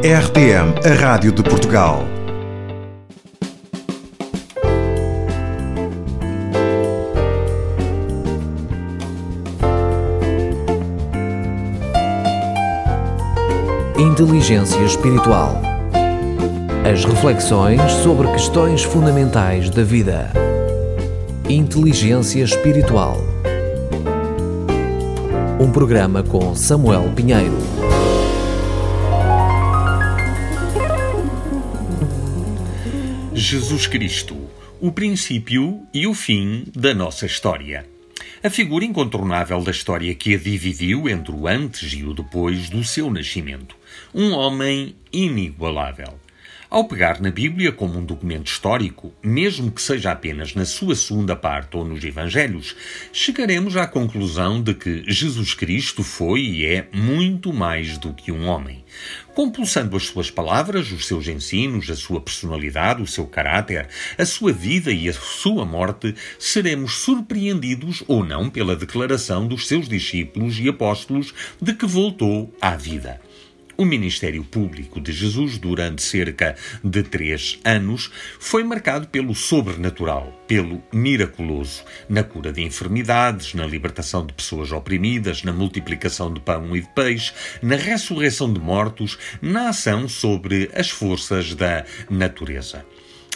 RTM, a Rádio de Portugal. Inteligência Espiritual. As reflexões sobre questões fundamentais da vida. Inteligência Espiritual. Um programa com Samuel Pinheiro. Jesus Cristo, o princípio e o fim da nossa história. A figura incontornável da história que a dividiu entre o antes e o depois do seu nascimento. Um homem inigualável. Ao pegar na Bíblia como um documento histórico, mesmo que seja apenas na sua segunda parte ou nos Evangelhos, chegaremos à conclusão de que Jesus Cristo foi e é muito mais do que um homem. Compulsando as suas palavras, os seus ensinos, a sua personalidade, o seu caráter, a sua vida e a sua morte, seremos surpreendidos ou não pela declaração dos seus discípulos e apóstolos de que voltou à vida. O ministério público de Jesus, durante cerca de três anos, foi marcado pelo sobrenatural, pelo miraculoso, na cura de enfermidades, na libertação de pessoas oprimidas, na multiplicação de pão e de peixe, na ressurreição de mortos, na ação sobre as forças da natureza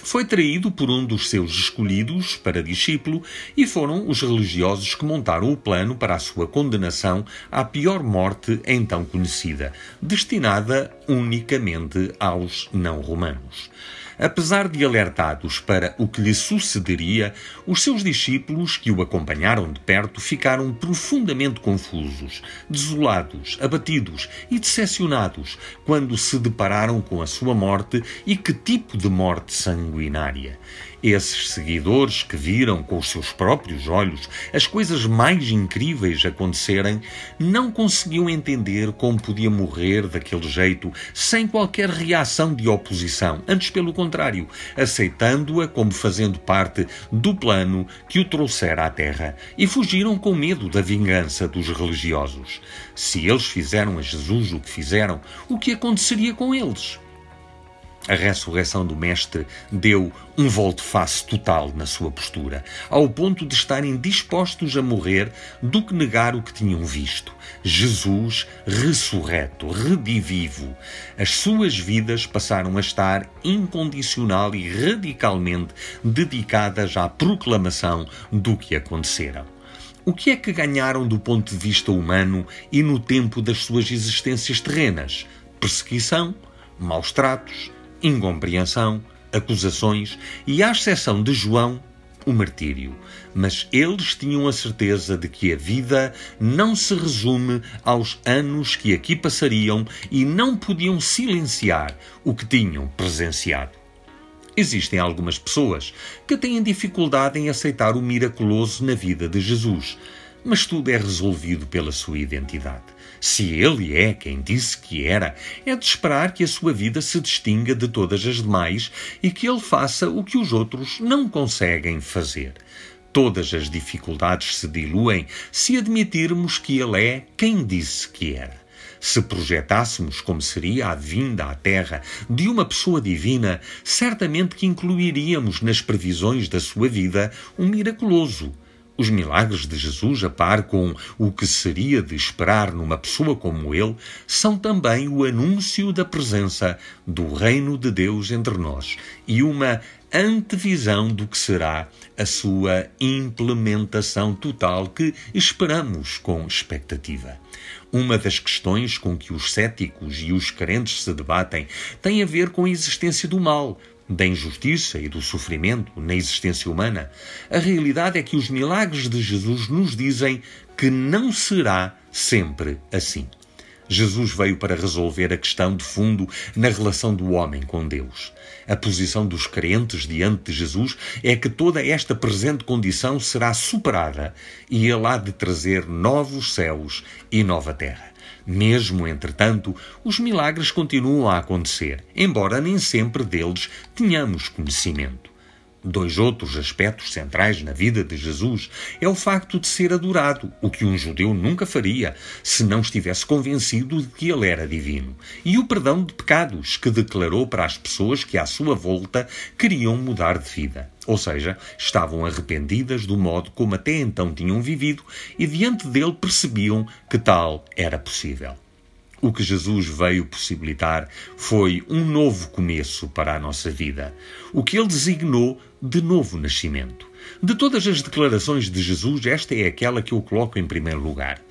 foi traído por um dos seus escolhidos para discípulo e foram os religiosos que montaram o plano para a sua condenação à pior morte então conhecida, destinada unicamente aos não-romanos. Apesar de alertados para o que lhe sucederia, os seus discípulos que o acompanharam de perto ficaram profundamente confusos, desolados, abatidos e decepcionados quando se depararam com a sua morte e que tipo de morte sanguinária. Esses seguidores que viram com os seus próprios olhos as coisas mais incríveis acontecerem não conseguiam entender como podia morrer daquele jeito sem qualquer reação de oposição, antes pelo contrário, aceitando-a como fazendo parte do plano que o trouxera à Terra e fugiram com medo da vingança dos religiosos. Se eles fizeram a Jesus o que fizeram, o que aconteceria com eles? A ressurreição do Mestre deu um volte-face total na sua postura, ao ponto de estarem dispostos a morrer do que negar o que tinham visto. Jesus ressurreto, redivivo. As suas vidas passaram a estar incondicional e radicalmente dedicadas à proclamação do que aconteceram. O que é que ganharam do ponto de vista humano e no tempo das suas existências terrenas? Perseguição, maus tratos, incompreensão, acusações e, à exceção de João, o martírio. Mas eles tinham a certeza de que a vida não se resume aos anos que aqui passariam e não podiam silenciar o que tinham presenciado. Existem algumas pessoas que têm dificuldade em aceitar o miraculoso na vida de Jesus, mas tudo é resolvido pela sua identidade. Se ele é quem disse que era, é de esperar que a sua vida se distinga de todas as demais e que ele faça o que os outros não conseguem fazer. Todas as dificuldades se diluem se admitirmos que ele é quem disse que era. Se projetássemos como seria a vinda à Terra de uma pessoa divina, certamente que incluiríamos nas previsões da sua vida um miraculoso, os milagres de Jesus, a par com o que seria de esperar numa pessoa como ele, são também o anúncio da presença do Reino de Deus entre nós e uma antevisão do que será a sua implementação total que esperamos com expectativa. Uma das questões com que os céticos e os crentes se debatem tem a ver com a existência do mal, da injustiça e do sofrimento na existência humana, a realidade é que os milagres de Jesus nos dizem que não será sempre assim. Jesus veio para resolver a questão de fundo na relação do homem com Deus. A posição dos crentes diante de Jesus é que toda esta presente condição será superada e ele há de trazer novos céus e nova terra. Mesmo, entretanto, os milagres continuam a acontecer, embora nem sempre deles tenhamos conhecimento. Dois outros aspectos centrais na vida de Jesus é o facto de ser adorado, o que um judeu nunca faria se não estivesse convencido de que ele era divino, e o perdão de pecados que declarou para as pessoas que à sua volta queriam mudar de vida. Ou seja, estavam arrependidas do modo como até então tinham vivido e diante dele percebiam que tal era possível. O que Jesus veio possibilitar foi um novo começo para a nossa vida, o que ele designou de novo nascimento. De todas as declarações de Jesus, esta é aquela que eu coloco em primeiro lugar.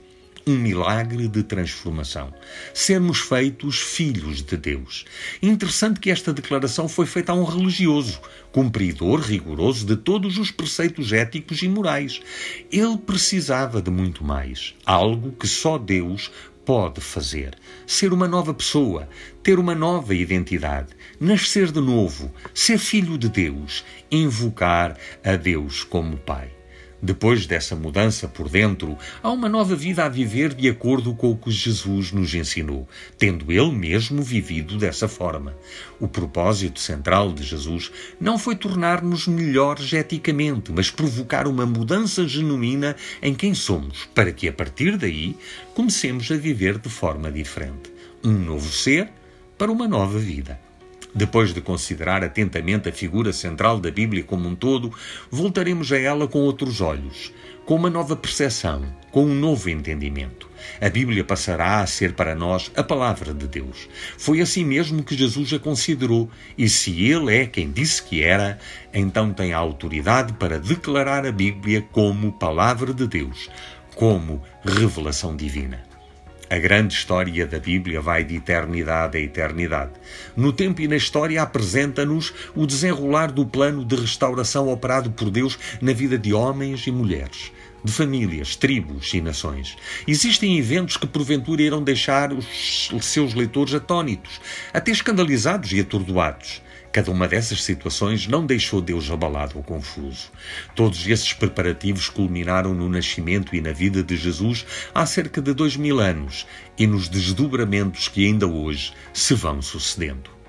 Um milagre de transformação. Sermos feitos filhos de Deus. Interessante que esta declaração foi feita a um religioso, cumpridor rigoroso de todos os preceitos éticos e morais. Ele precisava de muito mais, algo que só Deus pode fazer. Ser uma nova pessoa, ter uma nova identidade, nascer de novo, ser filho de Deus, invocar a Deus como Pai. Depois dessa mudança por dentro, há uma nova vida a viver de acordo com o que Jesus nos ensinou, tendo ele mesmo vivido dessa forma. O propósito central de Jesus não foi tornar-nos melhores eticamente, mas provocar uma mudança genuína em quem somos, para que a partir daí comecemos a viver de forma diferente. Um novo ser para uma nova vida. Depois de considerar atentamente a figura central da Bíblia como um todo, voltaremos a ela com outros olhos, com uma nova percepção, com um novo entendimento. A Bíblia passará a ser para nós a palavra de Deus. Foi assim mesmo que Jesus a considerou, e se Ele é quem disse que era, então tem a autoridade para declarar a Bíblia como palavra de Deus, como revelação divina. A grande história da Bíblia vai de eternidade a eternidade. No tempo e na história apresenta-nos o desenrolar do plano de restauração operado por Deus na vida de homens e mulheres, de famílias, tribos e nações. Existem eventos que porventura irão deixar os seus leitores atônitos, até escandalizados e atordoados. Cada uma dessas situações não deixou Deus abalado ou confuso. Todos esses preparativos culminaram no nascimento e na vida de Jesus há cerca de dois mil anos e nos desdobramentos que ainda hoje se vão sucedendo.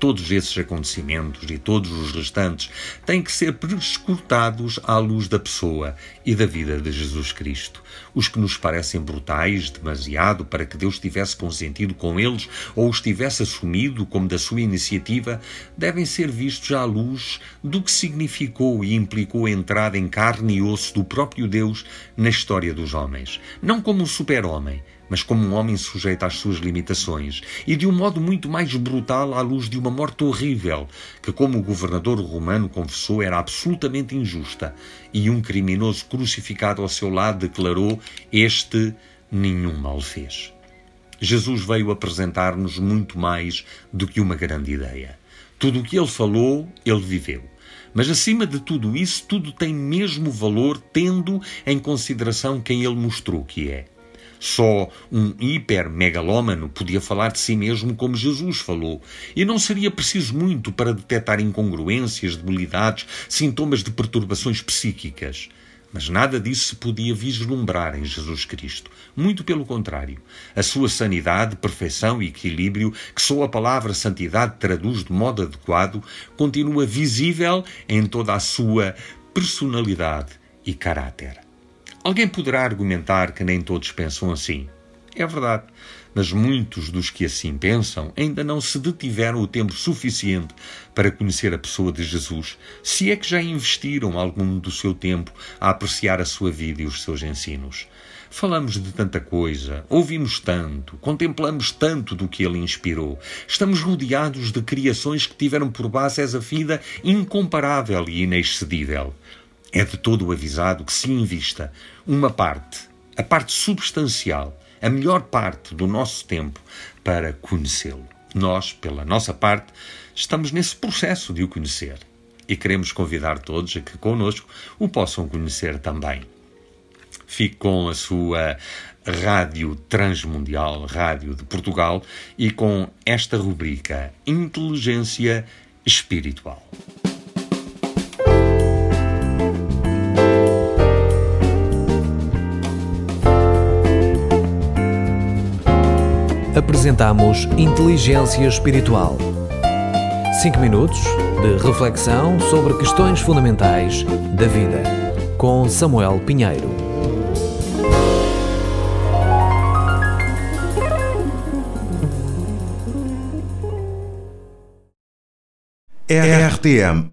Todos esses acontecimentos e todos os restantes têm que ser prescrutados à luz da pessoa e da vida de Jesus Cristo. Os que nos parecem brutais demasiado para que Deus tivesse consentido com eles ou os tivesse assumido como da sua iniciativa, devem ser vistos à luz do que significou e implicou a entrada em carne e osso do próprio Deus na história dos homens. Não como um super-homem, mas como um homem sujeito às suas limitações, e de um modo muito mais brutal à luz de uma morte horrível, que, como o governador romano confessou, era absolutamente injusta, e um criminoso crucificado ao seu lado declarou: Este nenhum mal fez. Jesus veio apresentar-nos muito mais do que uma grande ideia. Tudo o que ele falou, ele viveu. Mas acima de tudo isso, tudo tem mesmo valor tendo em consideração quem ele mostrou que é. Só um hipermegalómano podia falar de si mesmo como Jesus falou, e não seria preciso muito para detectar incongruências, debilidades, sintomas de perturbações psíquicas. Mas nada disso se podia vislumbrar em Jesus Cristo. Muito pelo contrário. A sua sanidade, perfeição e equilíbrio, que só a palavra santidade traduz de modo adequado, continua visível em toda a sua personalidade e caráter. Alguém poderá argumentar que nem todos pensam assim. É verdade, mas muitos dos que assim pensam ainda não se detiveram o tempo suficiente para conhecer a pessoa de Jesus, se é que já investiram algum do seu tempo a apreciar a sua vida e os seus ensinos. Falamos de tanta coisa, ouvimos tanto, contemplamos tanto do que ele inspirou. Estamos rodeados de criações que tiveram por base essa vida incomparável e inexcedível. É de todo avisado que se invista uma parte, a parte substancial, a melhor parte do nosso tempo para conhecê-lo. Nós, pela nossa parte, estamos nesse processo de o conhecer e queremos convidar todos a que conosco o possam conhecer também. Fique com a sua Rádio Transmundial, Rádio de Portugal, e com esta rubrica Inteligência Espiritual. Apresentamos Inteligência Espiritual. 5 minutos de reflexão sobre questões fundamentais da vida. Com Samuel Pinheiro. RTM